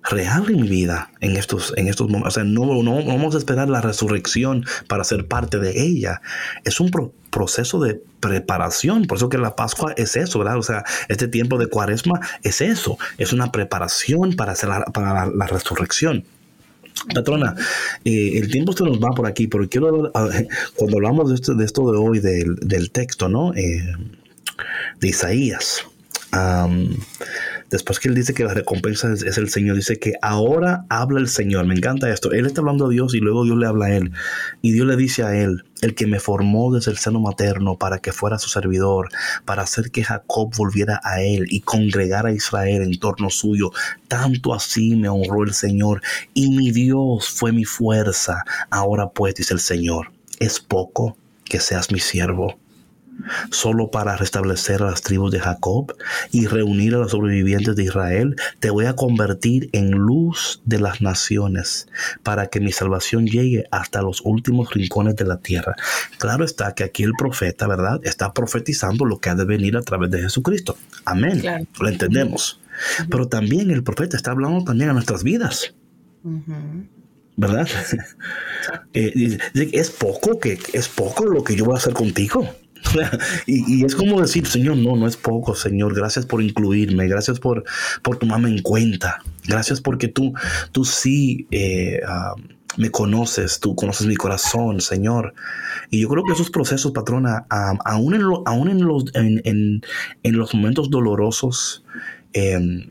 real en mi vida en estos, en estos momentos. O sea, no, no, vamos a esperar la resurrección para ser parte de ella. Es un proceso de preparación. Por eso que la Pascua es eso, ¿verdad? O sea, este tiempo de cuaresma es eso. Es una preparación para, hacer para la, resurrección. Patrona, eh, el tiempo se nos va por aquí, pero quiero, cuando hablamos de esto de, hoy, del, del texto, ¿no? Eh, de Isaías después que él dice que la recompensa es, el Señor, dice que ahora habla el Señor. Me encanta esto. Él está hablando a Dios y luego Dios le habla a él. Y Dios le dice a él, el que me formó desde el seno materno para que fuera su servidor, para hacer que Jacob volviera a él y congregara a Israel en torno suyo. Tanto así me honró el Señor y mi Dios fue mi fuerza. Ahora pues, dice el Señor, es poco que seas mi siervo solo para restablecer a las tribus de Jacob y reunir a los sobrevivientes de Israel, te voy a convertir en luz de las naciones para que mi salvación llegue hasta los últimos rincones de la tierra. Claro está que aquí el profeta, ¿verdad? Está profetizando lo que ha de venir a través de Jesucristo. Amén. Lo entendemos. Pero también el profeta está hablando también a nuestras vidas. ¿Verdad? Eh, es poco que es poco lo que yo voy a hacer contigo. y, es como decir, Señor, no, no es poco, Señor, gracias por incluirme, gracias por, por tomarme en cuenta, gracias porque tú, tú sí eh, ah, me conoces, tú conoces mi corazón, Señor. Y yo creo que esos procesos, patrona, aún, en, aún en, los, en, los momentos dolorosos, em,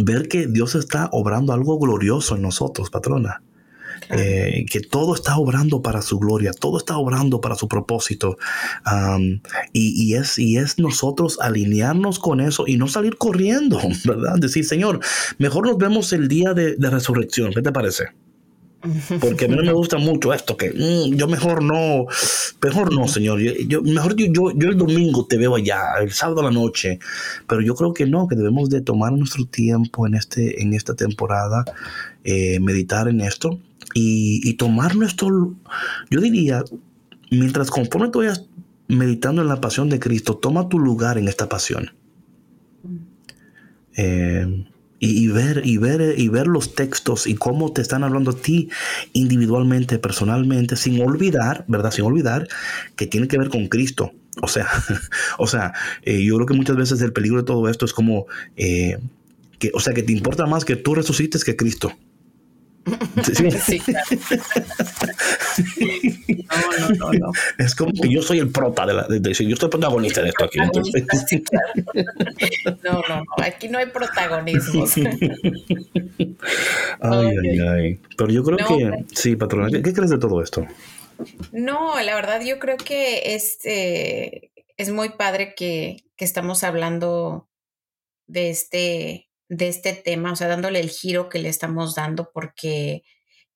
ver que Dios está obrando algo glorioso en nosotros, patrona. Eh, que todo está obrando para su gloria, todo está obrando para su propósito. y, es, y es nosotros alinearnos con eso y no salir corriendo, ¿verdad? Decir, Señor, mejor nos vemos el día de, resurrección. ¿Qué te parece? Porque a mí no me gusta mucho esto, que mm, yo mejor no, mejor no, Señor. Yo, mejor yo, yo, el domingo te veo allá, el sábado a la noche. Pero yo creo que no, que debemos de tomar nuestro tiempo en, este, en esta temporada, eh, meditar en esto y, tomar nuestro, yo diría, mientras conforme tú vayas meditando en la pasión de Cristo, toma tu lugar en esta pasión. Eh, y, ver, y, ver, y ver los textos y cómo te están hablando a ti individualmente, personalmente, sin olvidar, ¿verdad? Sin olvidar que tiene que ver con Cristo. O sea, o sea eh, yo creo que muchas veces el peligro de todo esto es como, eh, que, o sea, que te importa más que tú resucites que Cristo. Sí. No, no, no, Es como que yo soy el prota de la. De, yo soy protagonista de esto aquí. No, no, no. Aquí no hay protagonismos. Ay, ay, ay. Pero yo creo que. Sí, patrona. ¿qué, crees de todo esto? No, la verdad, yo creo que es, eh, es muy padre que, que estamos hablando de este de este tema, o sea, dándole el giro que le estamos dando, porque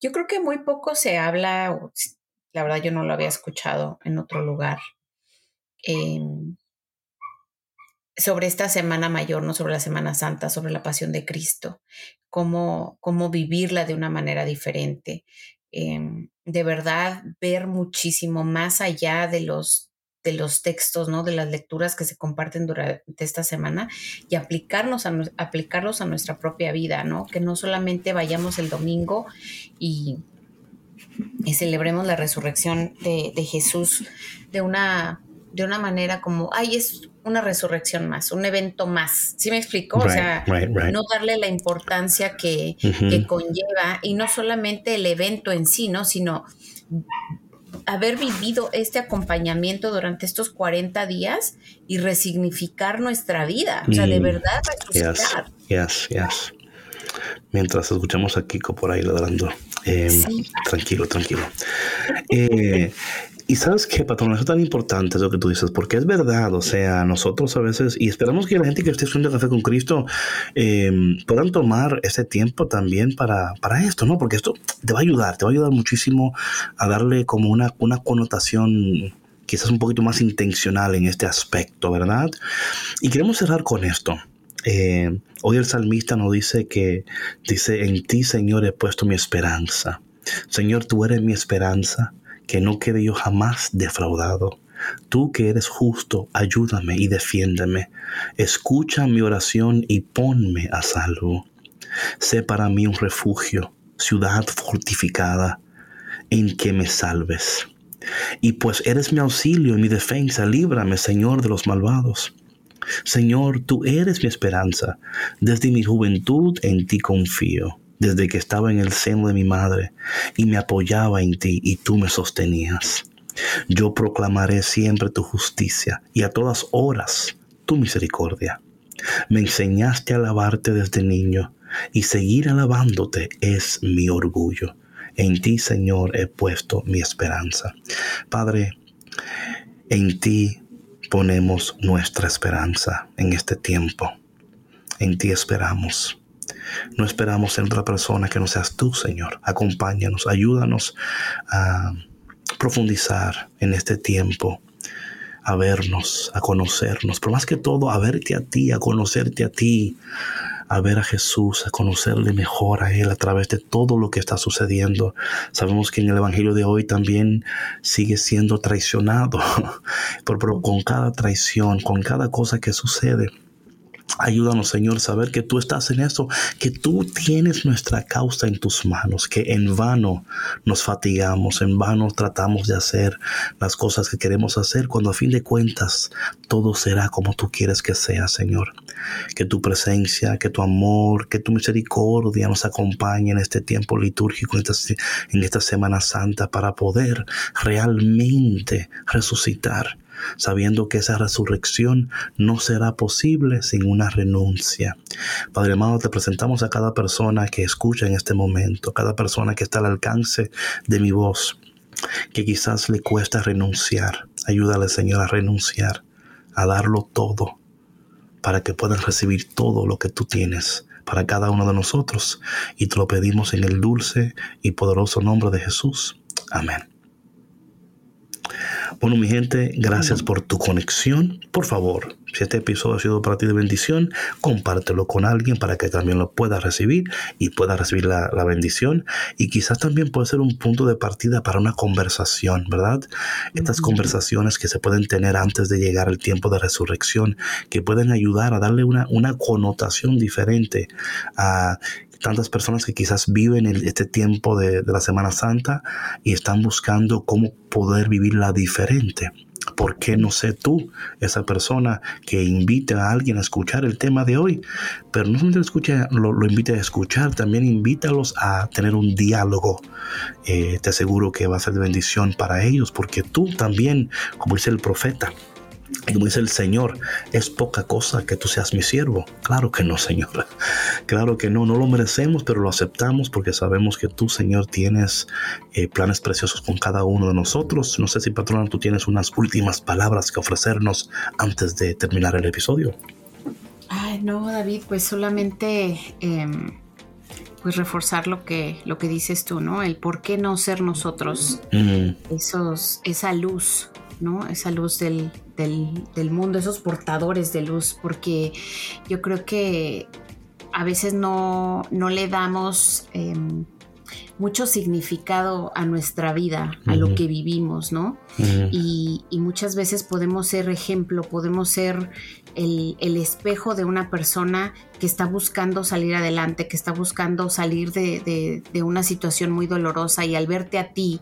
yo creo que muy poco se habla, la verdad yo no lo había escuchado en otro lugar, em, sobre esta Semana Mayor, no sobre la Semana Santa, sobre la Pasión de Cristo, cómo, cómo vivirla de una manera diferente. Em, de verdad, ver muchísimo más allá de los de los textos, ¿no? De las lecturas que se comparten durante esta semana y aplicarnos a, aplicarlos a nuestra propia vida, ¿no? Que no solamente vayamos el domingo y, celebremos la resurrección de, Jesús de una, de una manera como, ay, es una resurrección más, un evento más. ¿Sí me explico? o sea, no darle la importancia que, que conlleva y no solamente el evento en sí, ¿no? Sino haber vivido este acompañamiento durante estos 40 días y resignificar nuestra vida. O sea, de mm. verdad resucitar. Yes, yes, Mientras escuchamos a Kiko por ahí ladrando. Em, tranquilo, tranquilo. Eh, y sabes qué, patrón, eso es tan importante lo que tú dices, porque es verdad, o sea, nosotros a veces, y esperamos que la gente que esté estudiando café con Cristo em, puedan tomar ese tiempo también para, para esto, ¿no? Porque esto te va a ayudar, te va a ayudar muchísimo a darle como una, una connotación quizás un poquito más intencional en este aspecto, ¿verdad? Y queremos cerrar con esto. Eh, hoy el salmista nos dice que, dice, en ti, Señor, he puesto mi esperanza. Señor, tú eres mi esperanza que no quede yo jamás defraudado. Tú que eres justo, ayúdame y defiéndeme. Escucha mi oración y ponme a salvo. Sé para mí un refugio, ciudad fortificada, en que me salves. Y pues eres mi auxilio y mi defensa, líbrame, Señor, de los malvados. Señor, tú eres mi esperanza. Desde mi juventud en ti confío desde que estaba en el seno de mi madre y me apoyaba en ti y tú me sostenías. Yo proclamaré siempre tu justicia y a todas horas tu misericordia. Me enseñaste a alabarte desde niño y seguir alabándote es mi orgullo. En ti, Señor, he puesto mi esperanza. Padre, en ti ponemos nuestra esperanza en este tiempo. En ti esperamos. No esperamos en otra persona que no seas tú, Señor. Acompáñanos, ayúdanos a profundizar en este tiempo, a vernos, a conocernos, pero más que todo a verte a ti, a conocerte a ti, a ver a Jesús, a conocerle mejor a Él a través de todo lo que está sucediendo. Sabemos que en el Evangelio de hoy también sigue siendo traicionado, pero, con cada traición, con cada cosa que sucede, Ayúdanos, Señor, saber que tú estás en eso, que tú tienes nuestra causa en tus manos, que en vano nos fatigamos, en vano tratamos de hacer las cosas que queremos hacer, cuando a fin de cuentas todo será como tú quieres que sea, Señor. Que tu presencia, que tu amor, que tu misericordia nos acompañe en este tiempo litúrgico, en esta Semana Santa, para poder realmente resucitar sabiendo que esa resurrección no será posible sin una renuncia. Padre amado, te presentamos a cada persona que escucha en este momento, cada persona que está al alcance de mi voz, que quizás le cuesta renunciar. Ayúdale, Señor, a renunciar, a darlo todo, para que puedan recibir todo lo que tú tienes para cada uno de nosotros. Y te lo pedimos en el dulce y poderoso nombre de Jesús. Amén. Bueno, mi gente, gracias por tu conexión. Por favor, si este episodio ha sido para ti de bendición, compártelo con alguien para que también lo pueda recibir y pueda recibir la, bendición. Y quizás también puede ser un punto de partida para una conversación, ¿verdad? Estas conversaciones que se pueden tener antes de llegar al tiempo de resurrección, que pueden ayudar a darle una, una connotación diferente a tantas personas que quizás viven en este tiempo de, la Semana Santa y están buscando cómo poder vivirla diferente. ¿Por qué no sé tú, esa persona que invite a alguien a escuchar el tema de hoy? Pero no solamente lo, lo, invite a escuchar, también invítalos a tener un diálogo. Eh, te aseguro que va a ser de bendición para ellos, porque tú también, como dice el profeta, y como dice el Señor, es poca cosa que tú seas mi siervo. Claro que no, Señor. Claro que no, no lo merecemos, pero lo aceptamos porque sabemos que tú, Señor, tienes eh, planes preciosos con cada uno de nosotros. No sé si, patrona, tú tienes unas últimas palabras que ofrecernos antes de terminar el episodio. Ay, no, David, pues solamente... Em, pues reforzar lo que, lo que dices tú, ¿no? El por qué no ser nosotros, esos, esa luz ¿no? Esa luz del, mundo, esos portadores de luz, porque yo creo que a veces no, le damos em, mucho significado a nuestra vida, a lo que vivimos, ¿no? y, muchas veces podemos ser ejemplo, podemos ser el, espejo de una persona que está buscando salir adelante, que está buscando salir de, de una situación muy dolorosa y al verte a ti,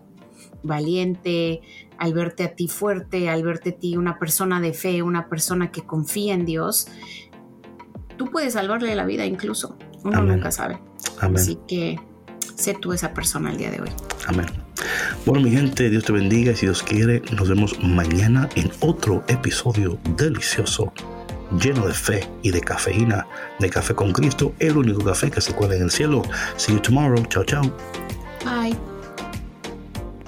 valiente, al verte a ti fuerte, al verte a ti una persona de fe, una persona que confía en Dios, tú puedes salvarle la vida incluso. Uno nunca sabe. Así que sé tú esa persona el día de hoy. Amén. Bueno, mi gente, Dios te bendiga y si Dios quiere, nos vemos mañana en otro episodio delicioso, lleno de fe y de cafeína, de café con Cristo, el único café que se cuela en el cielo. See you tomorrow. Chao, chao. Bye.